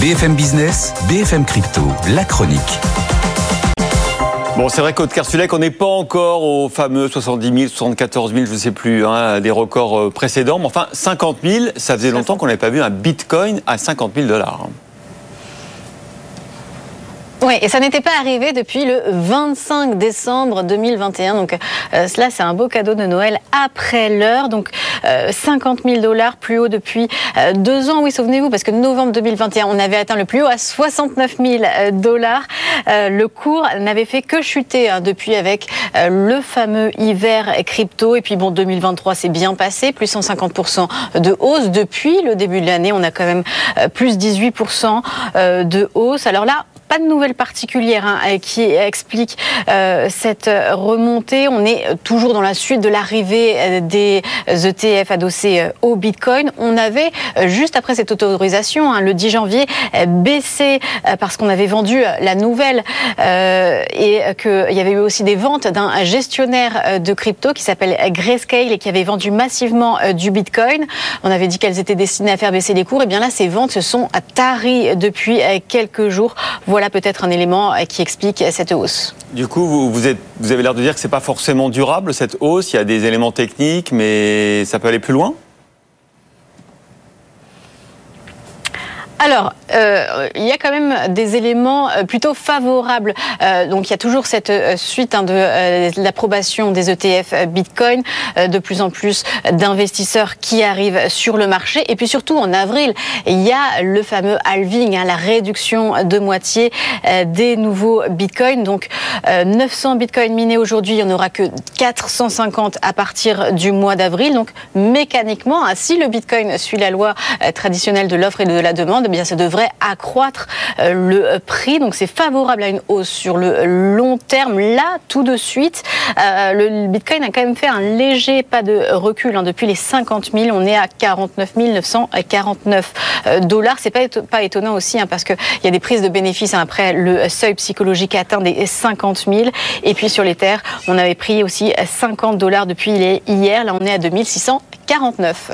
BFM Business, BFM Crypto, la chronique. Bon, c'est vrai qu'au Kersulek, on n'est pas encore aux fameux 70 000, 74 000, je ne sais plus, hein, des records euh, précédents. Mais enfin, 50 000, ça faisait longtemps qu'on n'avait pas vu un bitcoin à 50 000 dollars. Oui, et ça n'était pas arrivé depuis le 25 décembre 2021. Donc euh, cela, c'est un beau cadeau de Noël après l'heure. Donc euh, 50 000 dollars plus haut depuis euh, deux ans. Oui, souvenez-vous, parce que novembre 2021, on avait atteint le plus haut à 69 000 dollars. Euh, le cours n'avait fait que chuter hein, depuis avec euh, le fameux hiver crypto. Et puis bon, 2023, c'est bien passé, plus 150% de hausse. Depuis le début de l'année, on a quand même euh, plus 18% euh, de hausse. Alors là, pas de nouvelles particulières hein, qui expliquent euh, cette remontée. On est toujours dans la suite de l'arrivée euh, des ETF adossés euh, au Bitcoin. On avait, euh, juste après cette autorisation, hein, le 10 janvier, euh, baissé euh, parce qu'on avait vendu euh, la nouvelle euh, et qu'il y avait eu aussi des ventes d'un gestionnaire euh, de crypto qui s'appelle Grayscale et qui avait vendu massivement euh, du Bitcoin. On avait dit qu'elles étaient destinées à faire baisser les cours. Et bien là, ces ventes se sont taries depuis euh, quelques jours. Peut-être un élément euh, qui explique cette hausse. Du coup, vous, vous, êtes, vous avez l'air de dire que c'est pas forcément durable cette hausse. Il y a des éléments techniques, mais ça peut aller plus loin? Alors, euh, il y a quand même des éléments euh, plutôt favorables. Euh, donc, il y a toujours cette suite hein, de l'approbation des ETF Bitcoin, de plus en plus d'investisseurs qui arrivent sur le marché. Et puis surtout, en avril, il y a le fameux halving, hein, la réduction de moitié des nouveaux Bitcoins. Donc, euh, 900 Bitcoins minés aujourd'hui, il n'y en aura que 450 à partir du mois d'avril. Donc, mécaniquement, hein, si le Bitcoin suit la loi traditionnelle de l'offre et de la demande, eh bien, ça devrait accroître euh, le prix. Donc, c'est favorable à une hausse sur le long terme. Là, tout de suite, euh, le Bitcoin a quand même fait un léger pas de recul hein. depuis les 50 000. On est à 49 949 euh, dollars. C'est pas, éto- pas étonnant aussi hein, parce qu'il y a des prises de bénéfices hein, après le seuil psychologique atteint des 50 000. Et puis sur les terres, on avait pris aussi 50 dollars depuis hier. Là, on est à 2649.